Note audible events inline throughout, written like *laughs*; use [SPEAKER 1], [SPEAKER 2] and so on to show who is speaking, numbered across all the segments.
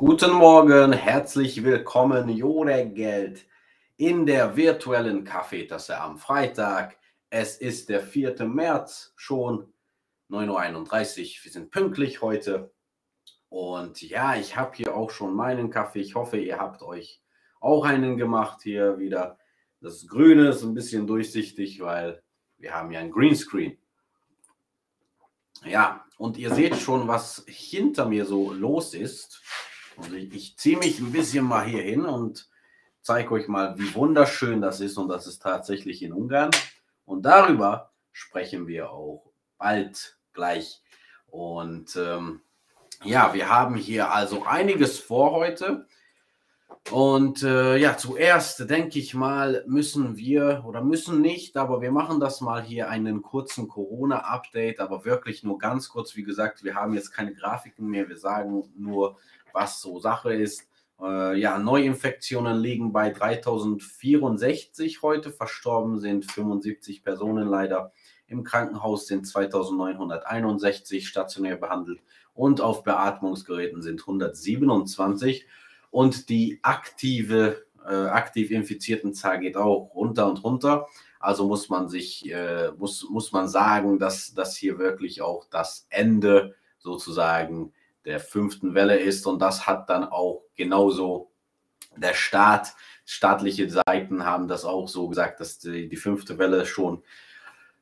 [SPEAKER 1] Guten Morgen, herzlich willkommen, Jodegeld in der virtuellen Kaffeetasse am Freitag. Es ist der 4. März schon, 9.31 Uhr. Wir sind pünktlich heute. Und ja, ich habe hier auch schon meinen Kaffee. Ich hoffe, ihr habt euch auch einen gemacht hier wieder. Das Grüne ist ein bisschen durchsichtig, weil wir haben ja ein Greenscreen. Ja, und ihr seht schon, was hinter mir so los ist. Also ich, ich ziehe mich ein bisschen mal hier hin und zeige euch mal, wie wunderschön das ist. Und das ist tatsächlich in Ungarn. Und darüber sprechen wir auch bald gleich. Und ähm, ja, wir haben hier also einiges vor heute. Und äh, ja, zuerst denke ich mal, müssen wir oder müssen nicht, aber wir machen das mal hier einen kurzen Corona-Update, aber wirklich nur ganz kurz. Wie gesagt, wir haben jetzt keine Grafiken mehr. Wir sagen nur, was so Sache ist. Äh, ja, Neuinfektionen liegen bei 3064 heute. Verstorben sind 75 Personen leider. Im Krankenhaus sind 2961 stationär behandelt und auf Beatmungsgeräten sind 127 und die aktive, äh, aktiv infizierten Zahl geht auch runter und runter. Also muss man sich, äh, muss, muss man sagen, dass das hier wirklich auch das Ende sozusagen der fünften Welle ist und das hat dann auch genauso der Staat, staatliche Seiten haben das auch so gesagt, dass die, die fünfte Welle schon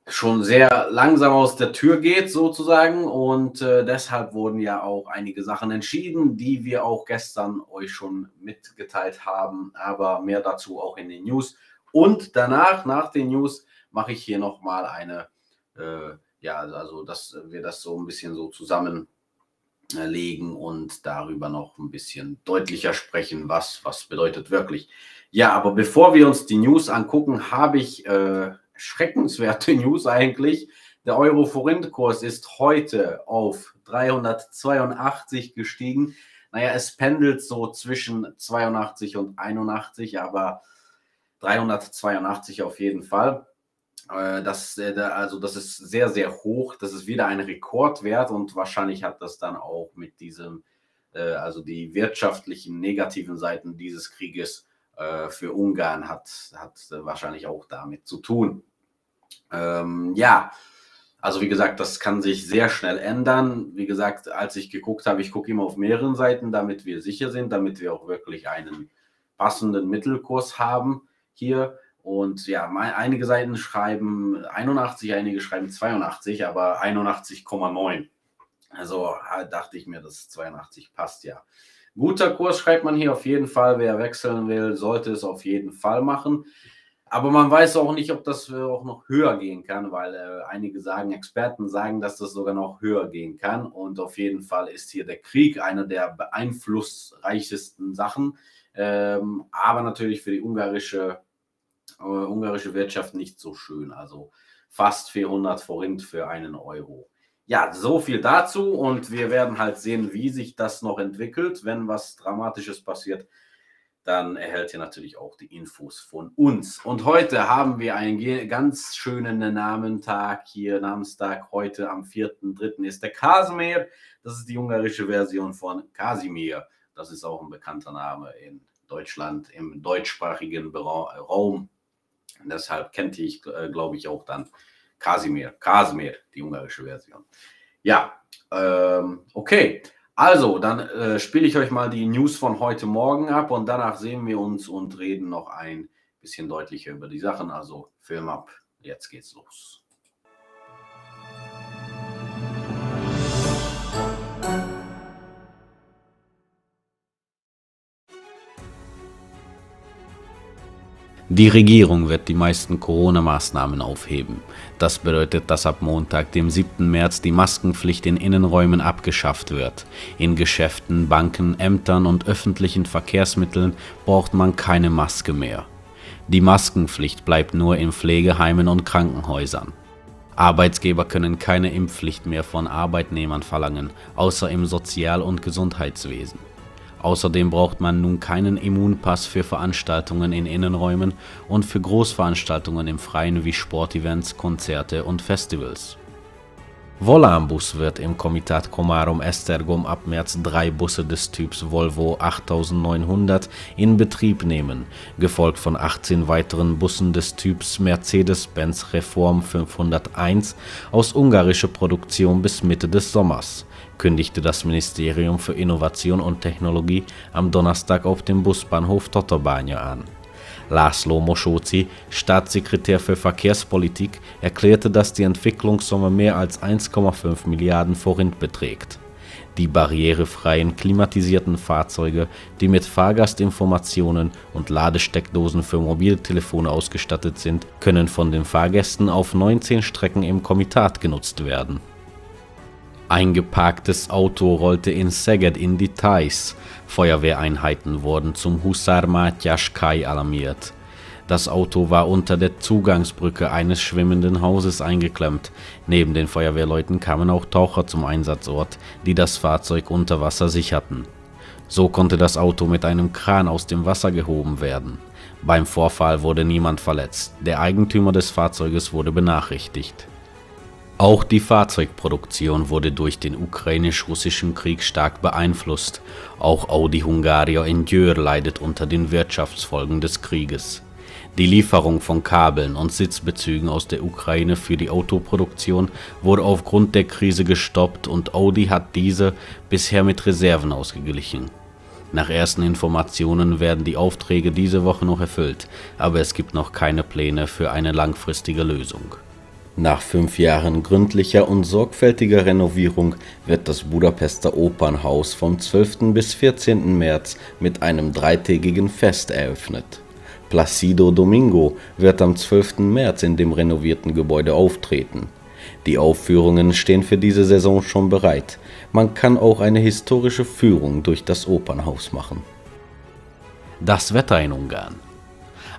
[SPEAKER 1] schon sehr langsam aus der Tür geht sozusagen und äh, deshalb wurden ja auch einige Sachen entschieden, die wir auch gestern euch schon mitgeteilt haben, aber mehr dazu auch in den News. Und danach, nach den News, mache ich hier nochmal eine, äh, ja, also dass wir das so ein bisschen so zusammenlegen und darüber noch ein bisschen deutlicher sprechen, was, was bedeutet wirklich. Ja, aber bevor wir uns die News angucken, habe ich äh, schreckenswerte *laughs* News eigentlich. Der Euro-Forint-Kurs ist heute auf 382 gestiegen. Naja, es pendelt so zwischen 82 und 81, aber 382 auf jeden Fall. Äh, das, äh, also das ist sehr, sehr hoch. Das ist wieder ein Rekordwert und wahrscheinlich hat das dann auch mit diesem, äh, also die wirtschaftlichen negativen Seiten dieses Krieges für Ungarn hat, hat wahrscheinlich auch damit zu tun. Ähm, ja, also wie gesagt, das kann sich sehr schnell ändern. Wie gesagt, als ich geguckt habe, ich gucke immer auf mehreren Seiten, damit wir sicher sind, damit wir auch wirklich einen passenden Mittelkurs haben hier. Und ja, einige Seiten schreiben 81, einige schreiben 82, aber 81,9. Also halt dachte ich mir, dass 82 passt ja. Guter Kurs schreibt man hier auf jeden Fall. Wer wechseln will, sollte es auf jeden Fall machen. Aber man weiß auch nicht, ob das auch noch höher gehen kann, weil äh, einige sagen, Experten sagen, dass das sogar noch höher gehen kann. Und auf jeden Fall ist hier der Krieg eine der beeinflussreichsten Sachen. Ähm, aber natürlich für die ungarische, äh, ungarische Wirtschaft nicht so schön. Also fast 400 Forint für einen Euro. Ja, so viel dazu und wir werden halt sehen, wie sich das noch entwickelt. Wenn was Dramatisches passiert, dann erhält ihr natürlich auch die Infos von uns. Und heute haben wir einen ganz schönen Namentag hier, Namenstag. Heute am 4.3. ist der Kasimir. Das ist die ungarische Version von Kasimir. Das ist auch ein bekannter Name in Deutschland, im deutschsprachigen Raum. Und deshalb kennt ich, äh, glaube ich, auch dann Kasimir. Kasimir, die ungarische Version. Ja, ähm, okay. Also, dann äh, spiele ich euch mal die News von heute Morgen ab und danach sehen wir uns und reden noch ein bisschen deutlicher über die Sachen. Also, Film ab, jetzt geht's los.
[SPEAKER 2] Die Regierung wird die meisten Corona-Maßnahmen aufheben. Das bedeutet, dass ab Montag, dem 7. März, die Maskenpflicht in Innenräumen abgeschafft wird. In Geschäften, Banken, Ämtern und öffentlichen Verkehrsmitteln braucht man keine Maske mehr. Die Maskenpflicht bleibt nur in Pflegeheimen und Krankenhäusern. Arbeitsgeber können keine Impfpflicht mehr von Arbeitnehmern verlangen, außer im Sozial- und Gesundheitswesen. Außerdem braucht man nun keinen Immunpass für Veranstaltungen in Innenräumen und für Großveranstaltungen im Freien wie Sportevents, Konzerte und Festivals. Volambus wird im Komitat Komarum Estergom ab März drei Busse des Typs Volvo 8900 in Betrieb nehmen, gefolgt von 18 weiteren Bussen des Typs Mercedes-Benz Reform 501 aus ungarischer Produktion bis Mitte des Sommers, kündigte das Ministerium für Innovation und Technologie am Donnerstag auf dem Busbahnhof Totobánya an Laszlo Moshozi, Staatssekretär für Verkehrspolitik, erklärte, dass die Entwicklungssumme mehr als 1,5 Milliarden Forint beträgt. Die barrierefreien klimatisierten Fahrzeuge, die mit Fahrgastinformationen und Ladesteckdosen für Mobiltelefone ausgestattet sind, können von den Fahrgästen auf 19 Strecken im Komitat genutzt werden. Eingeparktes Auto rollte in Szeged in Details. Feuerwehreinheiten wurden zum Husar Matyas Kai alarmiert. Das Auto war unter der Zugangsbrücke eines schwimmenden Hauses eingeklemmt. Neben den Feuerwehrleuten kamen auch Taucher zum Einsatzort, die das Fahrzeug unter Wasser sicherten. So konnte das Auto mit einem Kran aus dem Wasser gehoben werden. Beim Vorfall wurde niemand verletzt. Der Eigentümer des Fahrzeuges wurde benachrichtigt. Auch die Fahrzeugproduktion wurde durch den ukrainisch-russischen Krieg stark beeinflusst. Auch Audi Hungaria in Győr leidet unter den Wirtschaftsfolgen des Krieges. Die Lieferung von Kabeln und Sitzbezügen aus der Ukraine für die Autoproduktion wurde aufgrund der Krise gestoppt und Audi hat diese bisher mit Reserven ausgeglichen. Nach ersten Informationen werden die Aufträge diese Woche noch erfüllt, aber es gibt noch keine Pläne für eine langfristige Lösung. Nach fünf Jahren gründlicher und sorgfältiger Renovierung wird das Budapester Opernhaus vom 12. bis 14. März mit einem dreitägigen Fest eröffnet. Placido Domingo wird am 12. März in dem renovierten Gebäude auftreten. Die Aufführungen stehen für diese Saison schon bereit. Man kann auch eine historische Führung durch das Opernhaus machen. Das Wetter in Ungarn.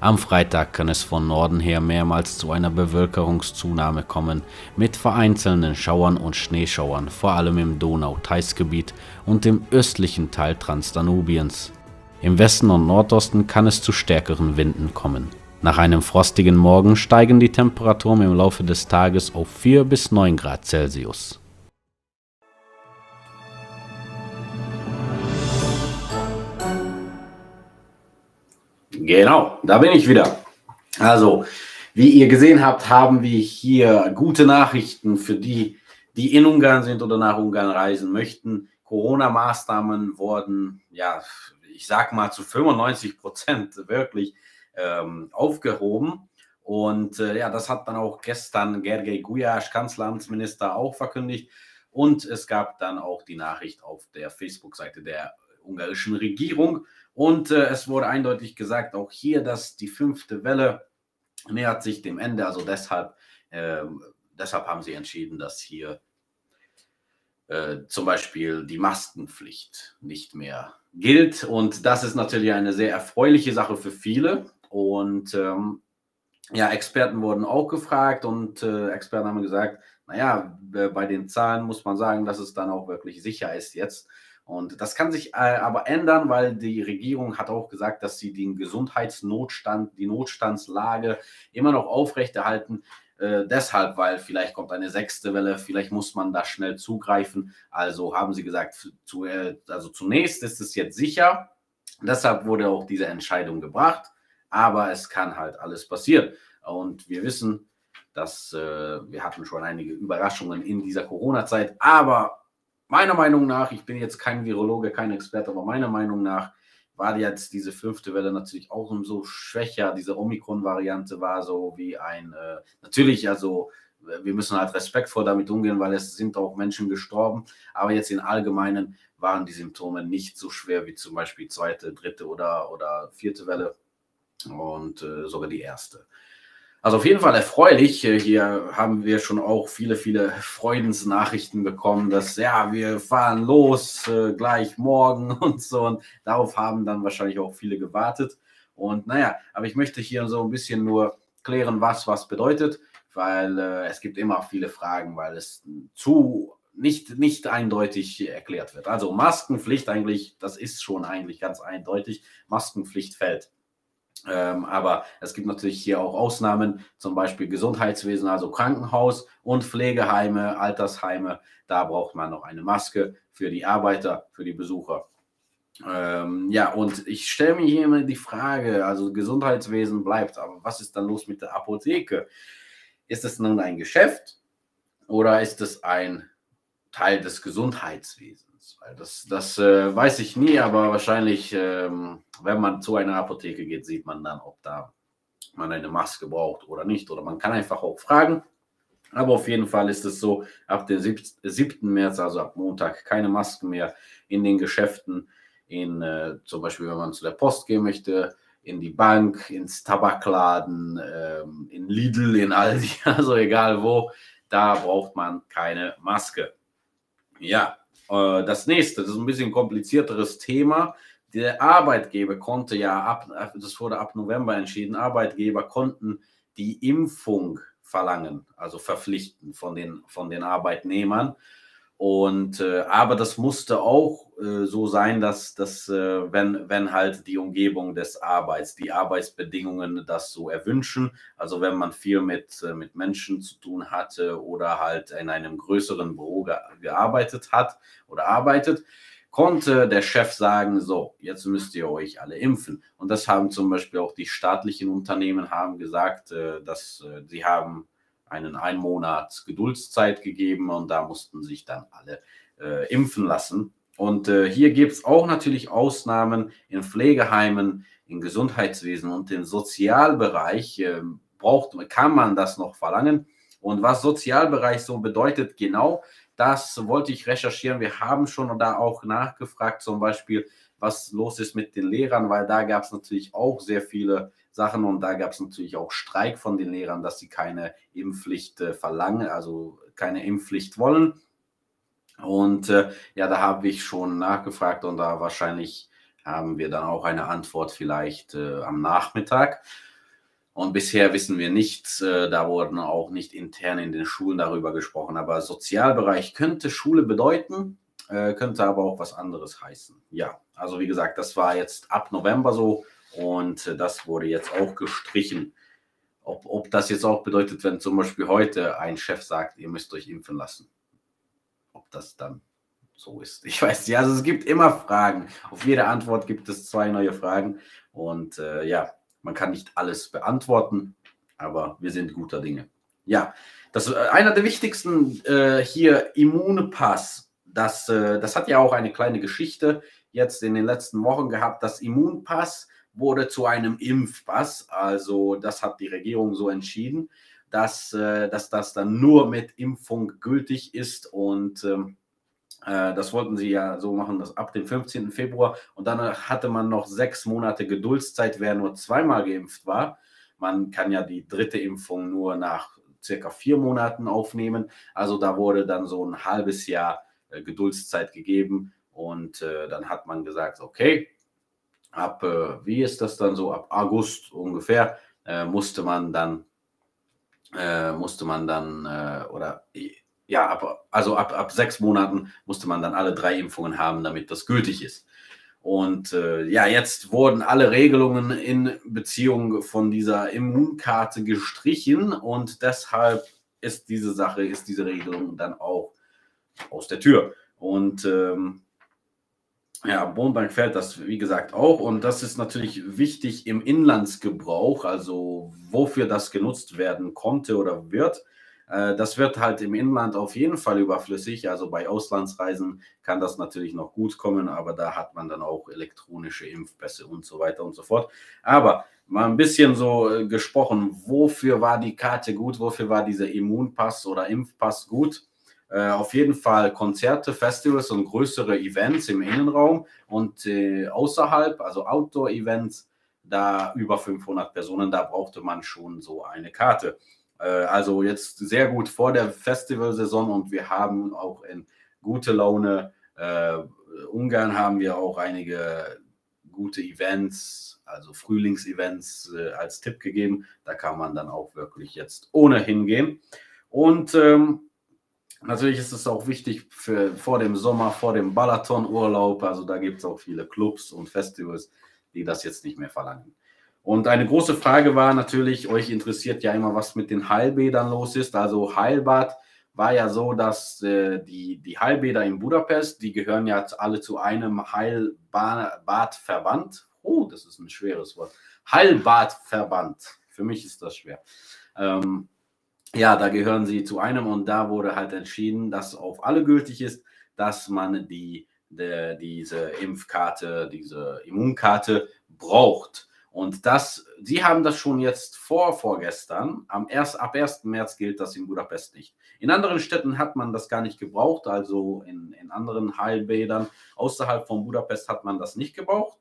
[SPEAKER 2] Am Freitag kann es von Norden her mehrmals zu einer Bevölkerungszunahme kommen, mit vereinzelten Schauern und Schneeschauern, vor allem im Donau-Theiß-Gebiet und im östlichen Teil Transdanubiens. Im Westen und Nordosten kann es zu stärkeren Winden kommen. Nach einem frostigen Morgen steigen die Temperaturen im Laufe des Tages auf 4 bis 9 Grad Celsius.
[SPEAKER 1] Genau, da bin ich wieder. Also, wie ihr gesehen habt, haben wir hier gute Nachrichten für die, die in Ungarn sind oder nach Ungarn reisen möchten. Corona-Maßnahmen wurden, ja, ich sag mal zu 95 Prozent wirklich ähm, aufgehoben. Und äh, ja, das hat dann auch gestern Gergely Gulyás, Kanzleramtsminister, auch verkündigt. Und es gab dann auch die Nachricht auf der Facebook-Seite der ungarischen Regierung. Und äh, es wurde eindeutig gesagt, auch hier, dass die fünfte Welle nähert sich dem Ende. Also deshalb, äh, deshalb haben sie entschieden, dass hier äh, zum Beispiel die Maskenpflicht nicht mehr gilt. Und das ist natürlich eine sehr erfreuliche Sache für viele. Und ähm, ja, Experten wurden auch gefragt und äh, Experten haben gesagt, naja, bei den Zahlen muss man sagen, dass es dann auch wirklich sicher ist jetzt. Und das kann sich äh, aber ändern, weil die Regierung hat auch gesagt, dass sie den Gesundheitsnotstand, die Notstandslage immer noch aufrechterhalten. Äh, deshalb, weil vielleicht kommt eine sechste Welle, vielleicht muss man da schnell zugreifen. Also haben sie gesagt, zu, äh, also zunächst ist es jetzt sicher. Deshalb wurde auch diese Entscheidung gebracht. Aber es kann halt alles passieren. Und wir wissen, dass äh, wir hatten schon einige Überraschungen in dieser Corona-Zeit. Aber meiner Meinung nach, ich bin jetzt kein Virologe, kein Experte, aber meiner Meinung nach war jetzt diese fünfte Welle natürlich auch umso schwächer. Diese Omikron-Variante war so wie ein, äh, natürlich, also wir müssen halt respektvoll damit umgehen, weil es sind auch Menschen gestorben. Aber jetzt in Allgemeinen waren die Symptome nicht so schwer wie zum Beispiel zweite, dritte oder, oder vierte Welle und äh, sogar die erste. Also auf jeden Fall erfreulich. Hier haben wir schon auch viele, viele Freudensnachrichten bekommen, dass ja, wir fahren los äh, gleich morgen *laughs* und so. Und darauf haben dann wahrscheinlich auch viele gewartet. Und naja, aber ich möchte hier so ein bisschen nur klären, was was bedeutet, weil äh, es gibt immer viele Fragen, weil es zu nicht, nicht eindeutig erklärt wird. Also Maskenpflicht eigentlich, das ist schon eigentlich ganz eindeutig. Maskenpflicht fällt. Ähm, aber es gibt natürlich hier auch Ausnahmen, zum Beispiel Gesundheitswesen, also Krankenhaus und Pflegeheime, Altersheime. Da braucht man noch eine Maske für die Arbeiter, für die Besucher. Ähm, ja, und ich stelle mir hier immer die Frage, also Gesundheitswesen bleibt, aber was ist dann los mit der Apotheke? Ist es nun ein Geschäft oder ist es ein Teil des Gesundheitswesens? Das das äh, weiß ich nie, aber wahrscheinlich, ähm, wenn man zu einer Apotheke geht, sieht man dann, ob da man eine Maske braucht oder nicht. Oder man kann einfach auch fragen. Aber auf jeden Fall ist es so, ab dem 7. März, also ab Montag, keine Masken mehr in den Geschäften. In, äh, zum Beispiel, wenn man zu der Post gehen möchte, in die Bank, ins Tabakladen, ähm, in Lidl, in Aldi, *laughs* also egal wo, da braucht man keine Maske. Ja, äh, das nächste, das ist ein bisschen komplizierteres Thema. Der Arbeitgeber konnte ja ab, das wurde ab November entschieden, Arbeitgeber konnten die Impfung verlangen, also verpflichten von den, von den Arbeitnehmern. Und äh, aber das musste auch äh, so sein, dass, dass äh, wenn, wenn halt die Umgebung des Arbeits, die Arbeitsbedingungen das so erwünschen, also wenn man viel mit, äh, mit Menschen zu tun hatte oder halt in einem größeren Büro ge gearbeitet hat oder arbeitet, konnte der Chef sagen, so, jetzt müsst ihr euch alle impfen. Und das haben zum Beispiel auch die staatlichen Unternehmen haben gesagt, äh, dass äh, sie haben einen ein Monat Geduldszeit gegeben und da mussten sich dann alle äh, impfen lassen. Und äh, hier gibt es auch natürlich Ausnahmen in Pflegeheimen, im Gesundheitswesen und im Sozialbereich. Äh, braucht, kann man das noch verlangen? Und was Sozialbereich so bedeutet, genau, das wollte ich recherchieren. Wir haben schon da auch nachgefragt, zum Beispiel, was los ist mit den Lehrern, weil da gab es natürlich auch sehr viele Sachen und da gab es natürlich auch Streik von den Lehrern, dass sie keine Impfpflicht äh, verlangen, also keine Impfpflicht wollen. Und äh, ja, da habe ich schon nachgefragt und da wahrscheinlich haben wir dann auch eine Antwort vielleicht äh, am Nachmittag. Und bisher wissen wir nichts. Äh, da wurden auch nicht intern in den Schulen darüber gesprochen. Aber Sozialbereich könnte Schule bedeuten, äh, könnte aber auch was anderes heißen. Ja, also wie gesagt, das war jetzt ab November so. Und äh, das wurde jetzt auch gestrichen. Ob, ob das jetzt auch bedeutet, wenn zum Beispiel heute ein Chef sagt, ihr müsst euch impfen lassen. Ob das dann so ist. *laughs* Ich weiß nicht. Also es gibt immer Fragen. Auf jede Antwort gibt es zwei neue Fragen. Und äh, ja, man kann nicht alles beantworten, aber wir sind guter Dinge. Ja, das äh, einer der wichtigsten äh, hier Immunpass. Das, äh, das hat ja auch eine kleine Geschichte jetzt in den letzten Wochen gehabt. Das Immunpass wurde zu einem Impfpass. Also das hat die Regierung so entschieden, dass, äh, dass das dann nur mit Impfung gültig ist. Und ähm, äh, das wollten sie ja so machen, dass ab dem 15. Februar. Und dann hatte man noch sechs Monate Geduldszeit, wer nur zweimal geimpft war. Man kann ja die dritte Impfung nur nach circa vier Monaten aufnehmen. Also da wurde dann so ein halbes Jahr äh, Geduldszeit gegeben. Und dann hat man gesagt, okay, ab, äh, wie ist das dann so, ab August ungefähr, äh, musste man dann, äh, musste man dann, äh, oder ja, ab, also ab, ab sechs Monaten musste man dann alle drei Impfungen haben, damit das gültig ist. Und äh, ja, jetzt wurden alle Regelungen in Beziehung von dieser Immunkarte gestrichen und deshalb ist diese Sache, ist diese Regelung dann auch aus der Tür. Und ähm, ja, Bohnenbank fällt das, wie gesagt, auch. Und das ist natürlich wichtig im Inlandsgebrauch, also wofür das genutzt werden konnte oder wird. Äh, das wird halt im Inland auf jeden Fall überflüssig. Also bei Auslandsreisen kann das natürlich noch gut kommen, aber da hat man dann auch elektronische Impfpässe und so weiter und so fort. Aber mal ein bisschen so äh, gesprochen, wofür war die Karte gut, wofür war dieser Immunpass oder Impfpass gut? Äh, auf jeden Fall Konzerte, Festivals und größere Events im Innenraum und äh, außerhalb, also Outdoor-Events, da über 500 Personen, da brauchte man schon so eine Karte. Äh, also jetzt sehr gut vor der Festivalsaison und wir haben auch in gute Laune. Äh, Ungarn haben wir auch einige gute Events, also Frühlingsevents äh, als Tipp gegeben. Da kann man dann auch wirklich jetzt ohne hingehen. Und ähm, Natürlich ist es auch wichtig für vor dem Sommer, vor dem Balaton-Urlaub. Also da gibt es auch viele Clubs und Festivals, die das jetzt nicht mehr verlangen. Und eine große Frage war natürlich, euch interessiert ja immer, was mit den Heilbädern los ist. Also Heilbad war ja so, dass äh, die, die Heilbäder in Budapest, die gehören ja alle zu einem Heilbadverband. Oh, das ist ein schweres Wort. Heilbadverband. Für mich ist das schwer. Ähm, ja, da gehören sie zu einem und da wurde halt entschieden, dass auf alle gültig ist, dass man die, de, diese Impfkarte, diese Immunkarte braucht. Und das, sie haben das schon jetzt vor vorgestern. Am erst, ab 1. März gilt das in Budapest nicht. In anderen Städten hat man das gar nicht gebraucht, also in, in anderen Heilbädern außerhalb von Budapest hat man das nicht gebraucht.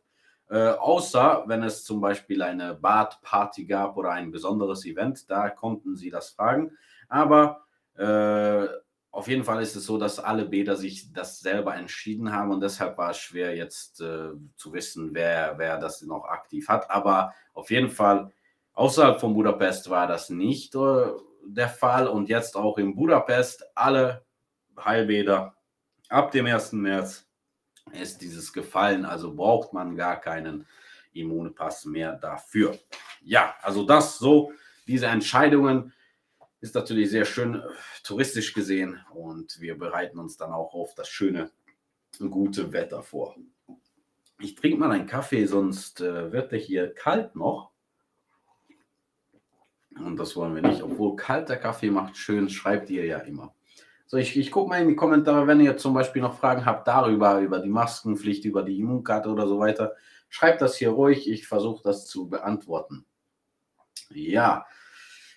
[SPEAKER 1] Äh, außer wenn es zum Beispiel eine Badparty gab oder ein besonderes Event, da konnten sie das fragen. Aber äh, auf jeden Fall ist es so, dass alle Bäder sich das selber entschieden haben und deshalb war es schwer jetzt äh, zu wissen, wer, wer das noch aktiv hat. Aber auf jeden Fall außerhalb von Budapest war das nicht äh, der Fall und jetzt auch in Budapest alle Heilbäder ab dem 1. März ist dieses gefallen, also braucht man gar keinen Immunpass mehr dafür. Ja, also das so, diese Entscheidungen ist natürlich sehr schön äh, touristisch gesehen und wir bereiten uns dann auch auf das schöne, gute Wetter vor. Ich trinke mal einen Kaffee, sonst äh, wird der hier kalt noch. Und das wollen wir nicht. Obwohl kalter Kaffee macht schön, schreibt ihr ja immer. So, ich, ich gucke mal in die Kommentare, wenn ihr zum Beispiel noch Fragen habt darüber, über die Maskenpflicht, über die Immunkarte oder so weiter. Schreibt das hier ruhig, ich versuche das zu beantworten. Ja,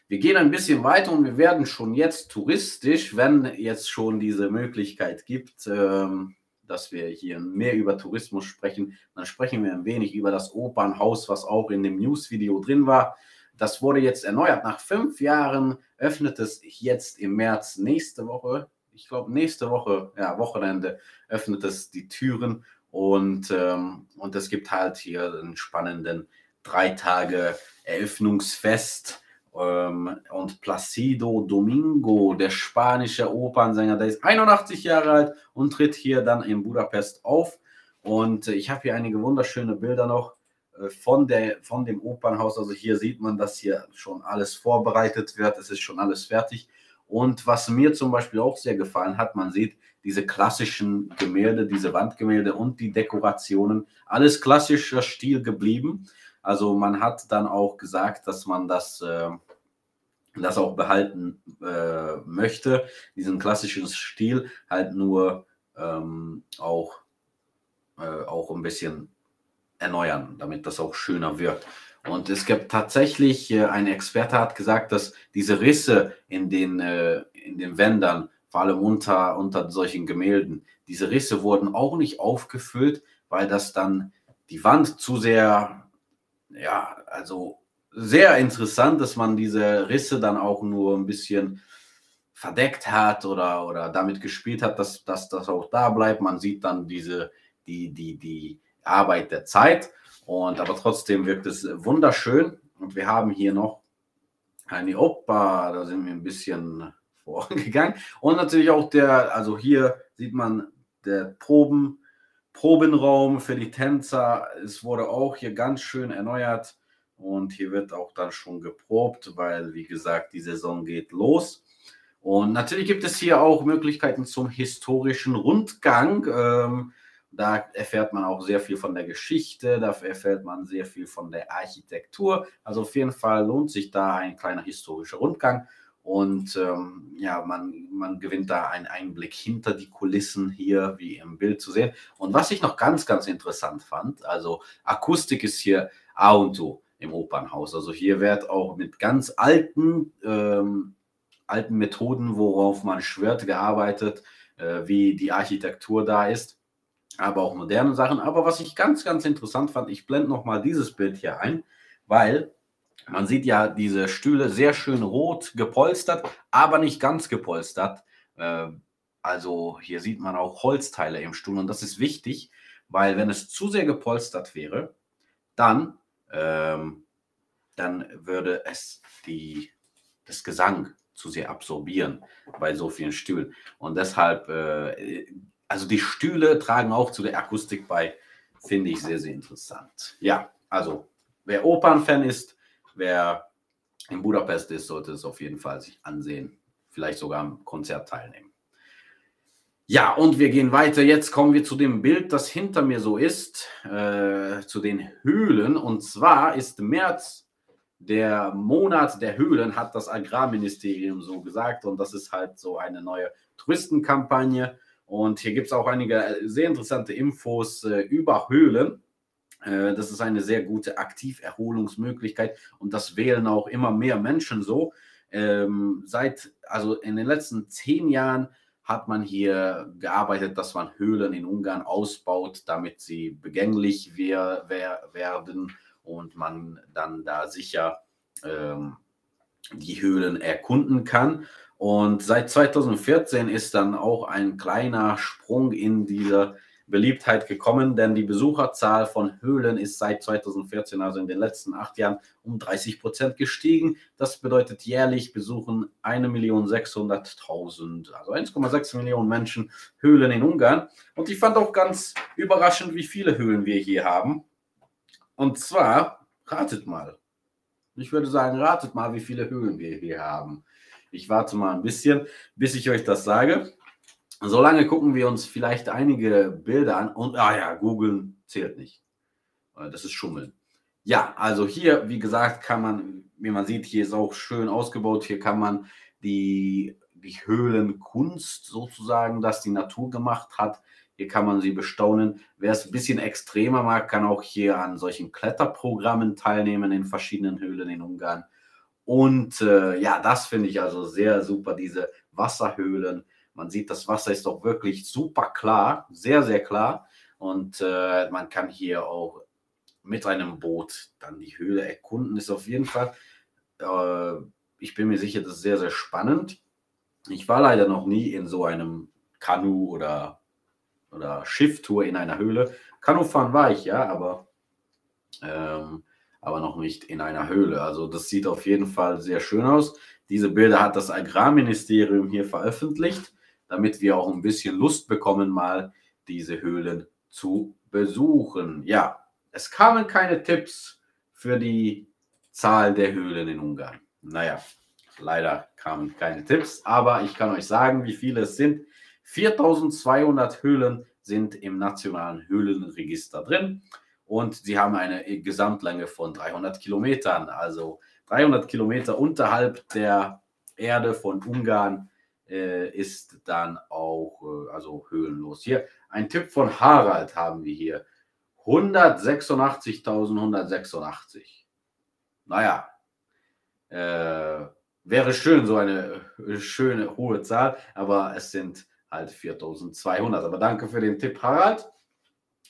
[SPEAKER 1] wir gehen ein bisschen weiter und wir werden schon jetzt touristisch, wenn jetzt schon diese Möglichkeit gibt, ähm, dass wir hier mehr über Tourismus sprechen, dann sprechen wir ein wenig über das Opernhaus, was auch in dem News-Video drin war. Das wurde jetzt erneuert. Nach fünf Jahren öffnet es jetzt im März nächste Woche. Ich glaube, nächste Woche, ja, Wochenende, öffnet es die Türen und, ähm, und es gibt halt hier einen spannenden drei Tage Eröffnungsfest. Ähm, und Placido Domingo, der spanische Opernsänger, der ist 81 Jahre alt und tritt hier dann in Budapest auf. Und ich habe hier einige wunderschöne Bilder noch äh, von, der, von dem Opernhaus. Also hier sieht man, dass hier schon alles vorbereitet wird. Es ist schon alles fertig. Und was mir zum Beispiel auch sehr gefallen hat, man sieht diese klassischen Gemälde, diese Wandgemälde und die Dekorationen, alles klassischer Stil geblieben. Also man hat dann auch gesagt, dass man das, äh, das auch behalten äh, möchte, diesen klassischen Stil, halt nur ähm, auch, äh, auch ein bisschen erneuern, damit das auch schöner wirkt. Und es gibt tatsächlich, äh, ein Experte hat gesagt, dass diese Risse in den, äh, in den Wändern, vor allem unter, unter solchen Gemälden, diese Risse wurden auch nicht aufgefüllt, weil das dann die Wand zu sehr, ja, also sehr interessant, dass man diese Risse dann auch nur ein bisschen verdeckt hat oder, oder damit gespielt hat, dass, dass das auch da bleibt. Man sieht dann diese, die, die, die, Arbeit der Zeit. Und aber trotzdem wirkt es wunderschön. Und wir haben hier noch eine Opa, da sind wir ein bisschen vorgegangen. *laughs* Und natürlich auch der, also hier sieht man der Proben, Probenraum für die Tänzer. Es wurde auch hier ganz schön erneuert. Und hier wird auch dann schon geprobt, weil, wie gesagt, die Saison geht los. Und natürlich gibt es hier auch Möglichkeiten zum historischen Rundgang. Ähm, da erfährt man auch sehr viel von der Geschichte, da erfährt man sehr viel von der Architektur. Also auf jeden Fall lohnt sich da ein kleiner historischer Rundgang. Und ähm, ja, man, man gewinnt da einen Einblick hinter die Kulissen hier, wie im Bild zu sehen. Und was ich noch ganz, ganz interessant fand, also Akustik ist hier A und O im Opernhaus. Also hier wird auch mit ganz alten, ähm, alten Methoden, worauf man schwört, gearbeitet, äh, wie die Architektur da ist aber auch moderne Sachen. Aber was ich ganz, ganz interessant fand, ich blende nochmal dieses Bild hier ein, weil man sieht ja diese Stühle sehr schön rot gepolstert, aber nicht ganz gepolstert. Ähm, also hier sieht man auch Holzteile im Stuhl und das ist wichtig, weil wenn es zu sehr gepolstert wäre, dann, ähm, dann würde es die, das Gesang zu sehr absorbieren bei so vielen Stühlen. Und deshalb äh, also die Stühle tragen auch zu der Akustik bei, finde ich sehr, sehr interessant. Ja, also wer Opernfan ist, wer in Budapest ist, sollte es auf jeden Fall sich ansehen. Vielleicht sogar am Konzert teilnehmen. Ja, und wir gehen weiter. Jetzt kommen wir zu dem Bild, das hinter mir so ist, äh, zu den Höhlen. Und zwar ist März der Monat der Höhlen, hat das Agrarministerium so gesagt. Und das ist halt so eine neue Touristenkampagne. Und hier gibt es auch einige sehr interessante Infos äh, über Höhlen. Äh, das ist eine sehr gute Aktiverholungsmöglichkeit und das wählen auch immer mehr Menschen so. Ähm, seit, also in den letzten zehn Jahren hat man hier gearbeitet, dass man Höhlen in Ungarn ausbaut, damit sie begänglich wär, wär, werden und man dann da sicher ähm, die Höhlen erkunden kann. Und seit 2014 ist dann auch ein kleiner Sprung in dieser Beliebtheit gekommen, denn die Besucherzahl von Höhlen ist seit 2014, also in den letzten acht Jahren, um 30 Prozent gestiegen. Das bedeutet, jährlich besuchen 1.600.000, also 1,6 Millionen Menschen Höhlen in Ungarn. Und ich fand auch ganz überraschend, wie viele Höhlen wir hier haben. Und zwar, ratet mal. Ich würde sagen, ratet mal, wie viele Höhlen wir hier haben. Ich warte mal ein bisschen, bis ich euch das sage. Solange gucken wir uns vielleicht einige Bilder an und, ah ja, googeln zählt nicht. Äh, das ist Schummeln. Ja, also hier, wie gesagt, kann man, wie man sieht, hier ist auch schön ausgebaut. Hier kann man die, die Höhlenkunst sozusagen, dass die Natur gemacht hat. Hier kann man sie bestaunen. Wer es ein bisschen extremer mag, kann auch hier an solchen Kletterprogrammen teilnehmen in verschiedenen Höhlen in Ungarn. Und äh, ja, das finde ich also sehr super, diese Wasserhöhlen man sieht, das Wasser ist doch wirklich super klar, sehr, sehr klar. Und äh, man kann hier auch mit einem Boot dann die Höhle erkunden. Ist auf jeden Fall, äh, ich bin mir sicher, das ist sehr, sehr spannend. Ich war leider noch nie in so einem Kanu oder, oder Schifftour in einer Höhle. Kanufahren war ich ja, aber, ähm, aber noch nicht in einer Höhle. Also das sieht auf jeden Fall sehr schön aus. Diese Bilder hat das Agrarministerium hier veröffentlicht damit wir auch ein bisschen Lust bekommen, mal diese Höhlen zu besuchen. Ja, es kamen keine Tipps für die Zahl der Höhlen in Ungarn. Naja, leider kamen keine Tipps, aber ich kann euch sagen, wie viele es sind. 4200 Höhlen sind im nationalen Höhlenregister drin und sie haben eine Gesamtlänge von 300 Kilometern, also 300 Kilometer unterhalb der Erde von Ungarn äh, ist dann auch äh, also höhenlos. Hier ein Tipp von Harald haben wir hier. 186.186. Naja, äh, wäre schön, so eine äh, schöne hohe Zahl, aber es sind halt 4200. Aber danke für den Tipp, Harald.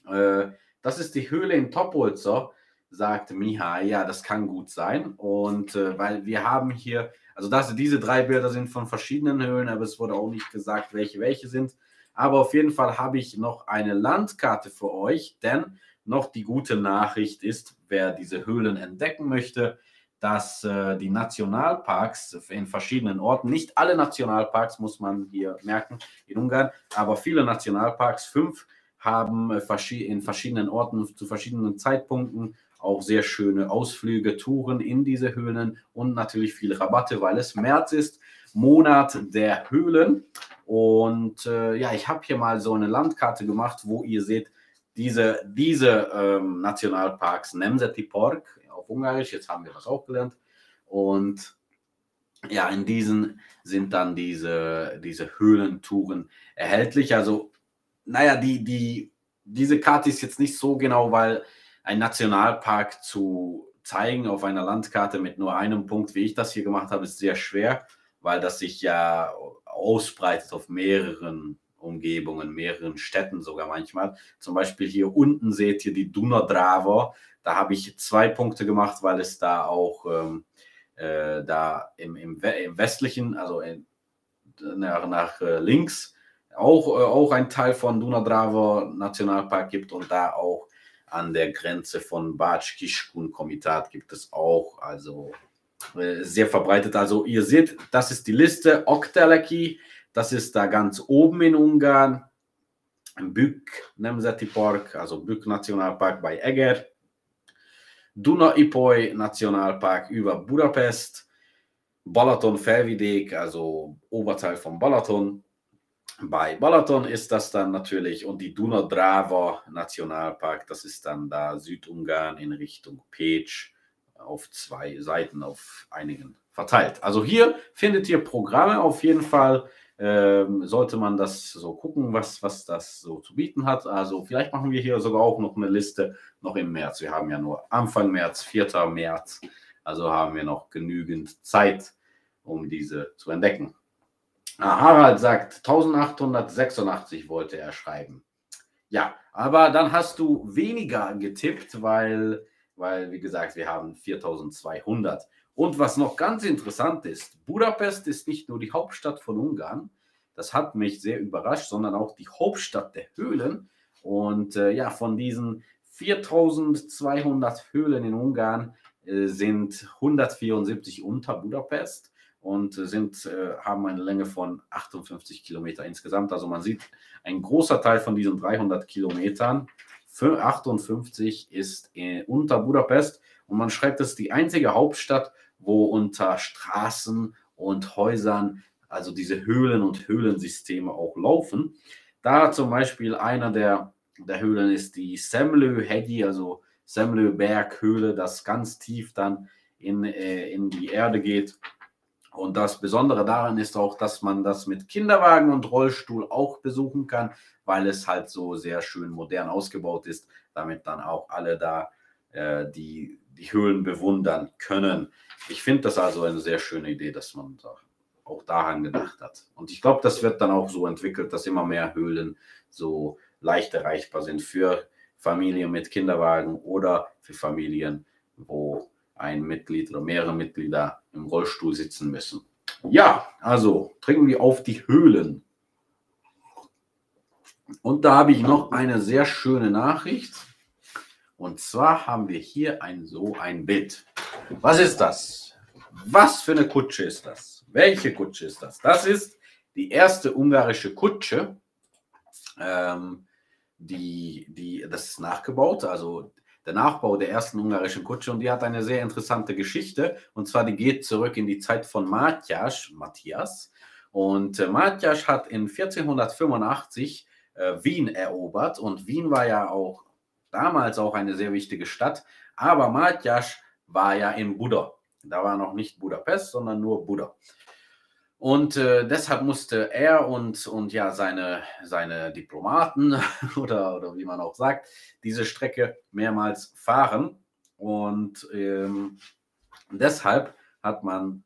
[SPEAKER 1] Äh, das ist die Höhle in Topolzer, sagt Miha. Ja, das kann gut sein. Und äh, weil wir haben hier also das, diese drei Bilder sind von verschiedenen Höhlen, aber es wurde auch nicht gesagt, welche welche sind. Aber auf jeden Fall habe ich noch eine Landkarte für euch, denn noch die gute Nachricht ist, wer diese Höhlen entdecken möchte, dass äh, die Nationalparks in verschiedenen Orten, nicht alle Nationalparks muss man hier merken in Ungarn, aber viele Nationalparks, fünf, haben äh, in verschiedenen Orten zu verschiedenen Zeitpunkten auch sehr schöne Ausflüge, Touren in diese Höhlen und natürlich viele Rabatte, weil es März ist, Monat der Höhlen. Und äh, ja, ich habe hier mal so eine Landkarte gemacht, wo ihr seht, diese, diese ähm, Nationalparks, Nemzeti Park auf Ungarisch, jetzt haben wir das auch gelernt. Und ja, in diesen sind dann diese, diese Höhlentouren erhältlich. Also, naja, die, die, diese Karte ist jetzt nicht so genau, weil einen Nationalpark zu zeigen auf einer Landkarte mit nur einem Punkt, wie ich das hier gemacht habe, ist sehr schwer, weil das sich ja ausbreitet auf mehreren Umgebungen, mehreren Städten sogar manchmal. Zum Beispiel hier unten seht ihr die Dunadrava. Da habe ich zwei Punkte gemacht, weil es da auch ähm, äh, da im, im, im, westlichen, also in, nach, nach äh, links, auch, äh, auch ein Teil von Dunadrava Nationalpark gibt und da auch an der Grenze von Batsch-Kishkun Komitat gibt es auch, also äh, sehr verbreitet. Also ihr seht, das ist die Liste. Okteleki, das ist da ganz oben in Ungarn. Bük Nemzeti Park, also Bük Nationalpark bei Eger. Duna-Ipoi Nationalpark über Budapest, Balaton Felvidék, also Oberteil von Balaton. Bei Balaton ist das dann natürlich und die Duna-Drava Nationalpark, das ist dann da Südungarn in Richtung Pécs auf zwei Seiten auf einigen verteilt. Also hier findet ihr Programme auf jeden Fall. Ähm, sollte man das so gucken, was, was das so zu bieten hat. Also vielleicht machen wir hier sogar auch noch eine Liste noch im März. Wir haben ja nur Anfang März, 4. März. Also haben wir noch genügend Zeit, um diese zu entdecken. Ah, Harald sagt, 1886 wollte er schreiben. Ja, aber dann hast du weniger getippt, weil, weil wie gesagt, wir haben 4200. Und was noch ganz interessant ist, Budapest ist nicht nur die Hauptstadt von Ungarn, das hat mich sehr überrascht, sondern auch die Hauptstadt der Höhlen. Und äh, ja, von diesen 4200 Höhlen in Ungarn äh, sind 174 unter Budapest und sind, äh, haben eine Länge von 58 Kilometer insgesamt. Also man sieht, ein großer Teil von diesen 300 Kilometern, 58 ist äh, unter Budapest und man schreibt, es ist die einzige Hauptstadt, wo unter Straßen und Häusern, also diese Höhlen und Höhlensysteme auch laufen. Da zum Beispiel einer der, der Höhlen ist die Semlö Hegi, also Semlö Berghöhle, das ganz tief dann in, äh, in die Erde geht. Und das Besondere daran ist auch, dass man das mit Kinderwagen und Rollstuhl auch besuchen kann, weil es halt so sehr schön modern ausgebaut ist, damit dann auch alle da äh, die, die Höhlen bewundern können. Ich finde das also eine sehr schöne Idee, dass man da auch daran gedacht hat. Und ich glaube, das wird dann auch so entwickelt, dass immer mehr Höhlen so leicht erreichbar sind für Familien mit Kinderwagen oder für Familien, wo ein Mitglied oder mehrere Mitglieder im Rollstuhl sitzen müssen. Ja, also trinken wir auf die Höhlen. Und da habe ich noch eine sehr schöne Nachricht. Und zwar haben wir hier ein so ein Bild. Was ist das? Was für eine Kutsche ist das? Welche Kutsche ist das? Das ist die erste ungarische Kutsche. Ähm, die, die, das ist nachgebaut. Also der Nachbau der ersten ungarischen Kutsche. Und die hat eine sehr interessante Geschichte. Und zwar die geht zurück in die Zeit von Matthias, Matthias und äh, Matthias hat in 1485 äh, Wien erobert. Und Wien war ja auch damals auch eine sehr wichtige Stadt, aber Matthias war ja in Buda. Da war noch nicht Budapest, sondern nur Buda. Und äh, deshalb musste er und, und ja seine, seine Diplomaten *laughs* oder, oder wie man auch sagt, diese Strecke mehrmals fahren. Und ähm, deshalb hat man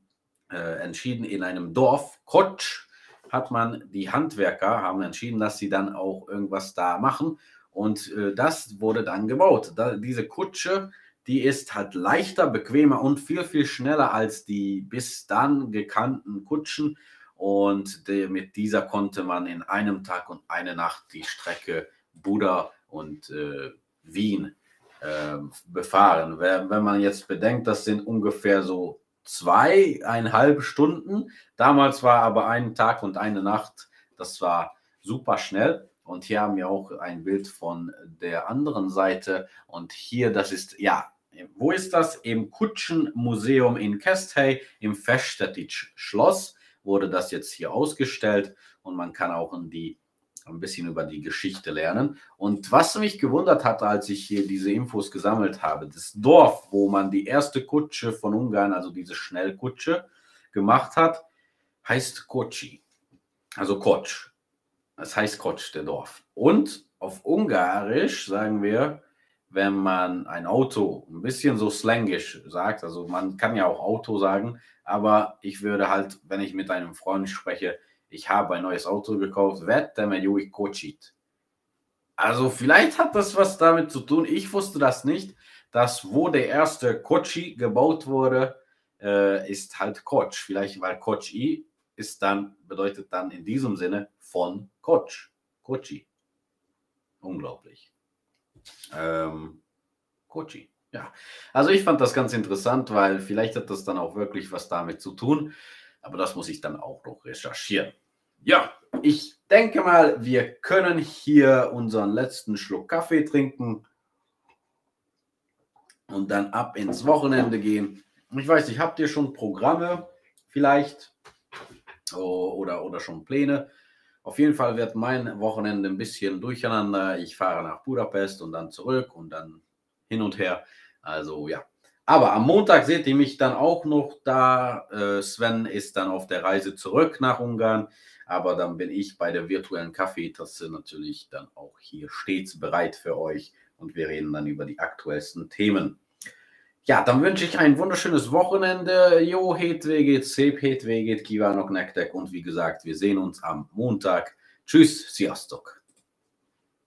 [SPEAKER 1] äh, entschieden, in einem Dorf, Kotsch, hat man die Handwerker haben entschieden, dass sie dann auch irgendwas da machen. Und äh, das wurde dann gebaut. Da, diese Kutsche die ist halt leichter, bequemer und viel, viel schneller als die bis dann gekannten Kutschen. Und die, mit dieser konnte man in einem Tag und eine Nacht die Strecke Buda und äh, Wien äh, befahren. Wenn, wenn man jetzt bedenkt, das sind ungefähr so zweieinhalb Stunden. Damals war aber ein Tag und eine Nacht, das war super schnell. Und hier haben wir auch ein Bild von der anderen Seite. Und hier, das ist, ja, wo ist das? Im Kutschenmuseum in Kesthay im Feststädtisch Schloss wurde das jetzt hier ausgestellt und man kann auch die, ein bisschen über die Geschichte lernen. Und was mich gewundert hat, als ich hier diese Infos gesammelt habe, das Dorf, wo man die erste Kutsche von Ungarn, also diese Schnellkutsche, gemacht hat, heißt Kochi. Also Kotsch. Das heißt Kotsch, der Dorf. Und auf Ungarisch sagen wir wenn man ein Auto ein bisschen so slangisch sagt, also man kann ja auch Auto sagen, aber ich würde halt, wenn ich mit einem Freund spreche, ich habe ein neues Auto gekauft, vettem egy kocsit. Also vielleicht hat das was damit zu tun, ich wusste das nicht, dass wo der erste Kochi gebaut wurde, äh, ist halt Koch. Vielleicht weil Kochi ist dann, bedeutet dann in diesem Sinne von Koch. Kochi. Unglaublich. Ähm, Kochi. Ja, also ich fand das ganz interessant, weil vielleicht hat das dann auch wirklich was damit zu tun, aber das muss ich dann auch noch recherchieren. Ja, ich denke mal, wir können hier unseren letzten Schluck Kaffee trinken. und dann ab ins Wochenende gehen. Ich weiß nicht, habt ihr schon Programme vielleicht oder, oder schon Pläne? Auf jeden Fall wird mein Wochenende ein bisschen durcheinander. Ich fahre nach Budapest und dann zurück und dann hin und her. Also ja. Aber am Montag seht ihr mich dann auch noch da. Äh, Sven ist dann auf der Reise zurück nach Ungarn. Aber dann bin ich bei der virtuellen Kaffeetasse natürlich dann auch hier stets bereit für euch und wir reden dann über die aktuellsten Themen. Ja, dann wünsche ich ein wunderschönes Wochenende. Jo, hétvégét, szép hétvégét kívánok nektek und wie gesagt, wir sehen uns am Montag. Tschüss, sziasztok!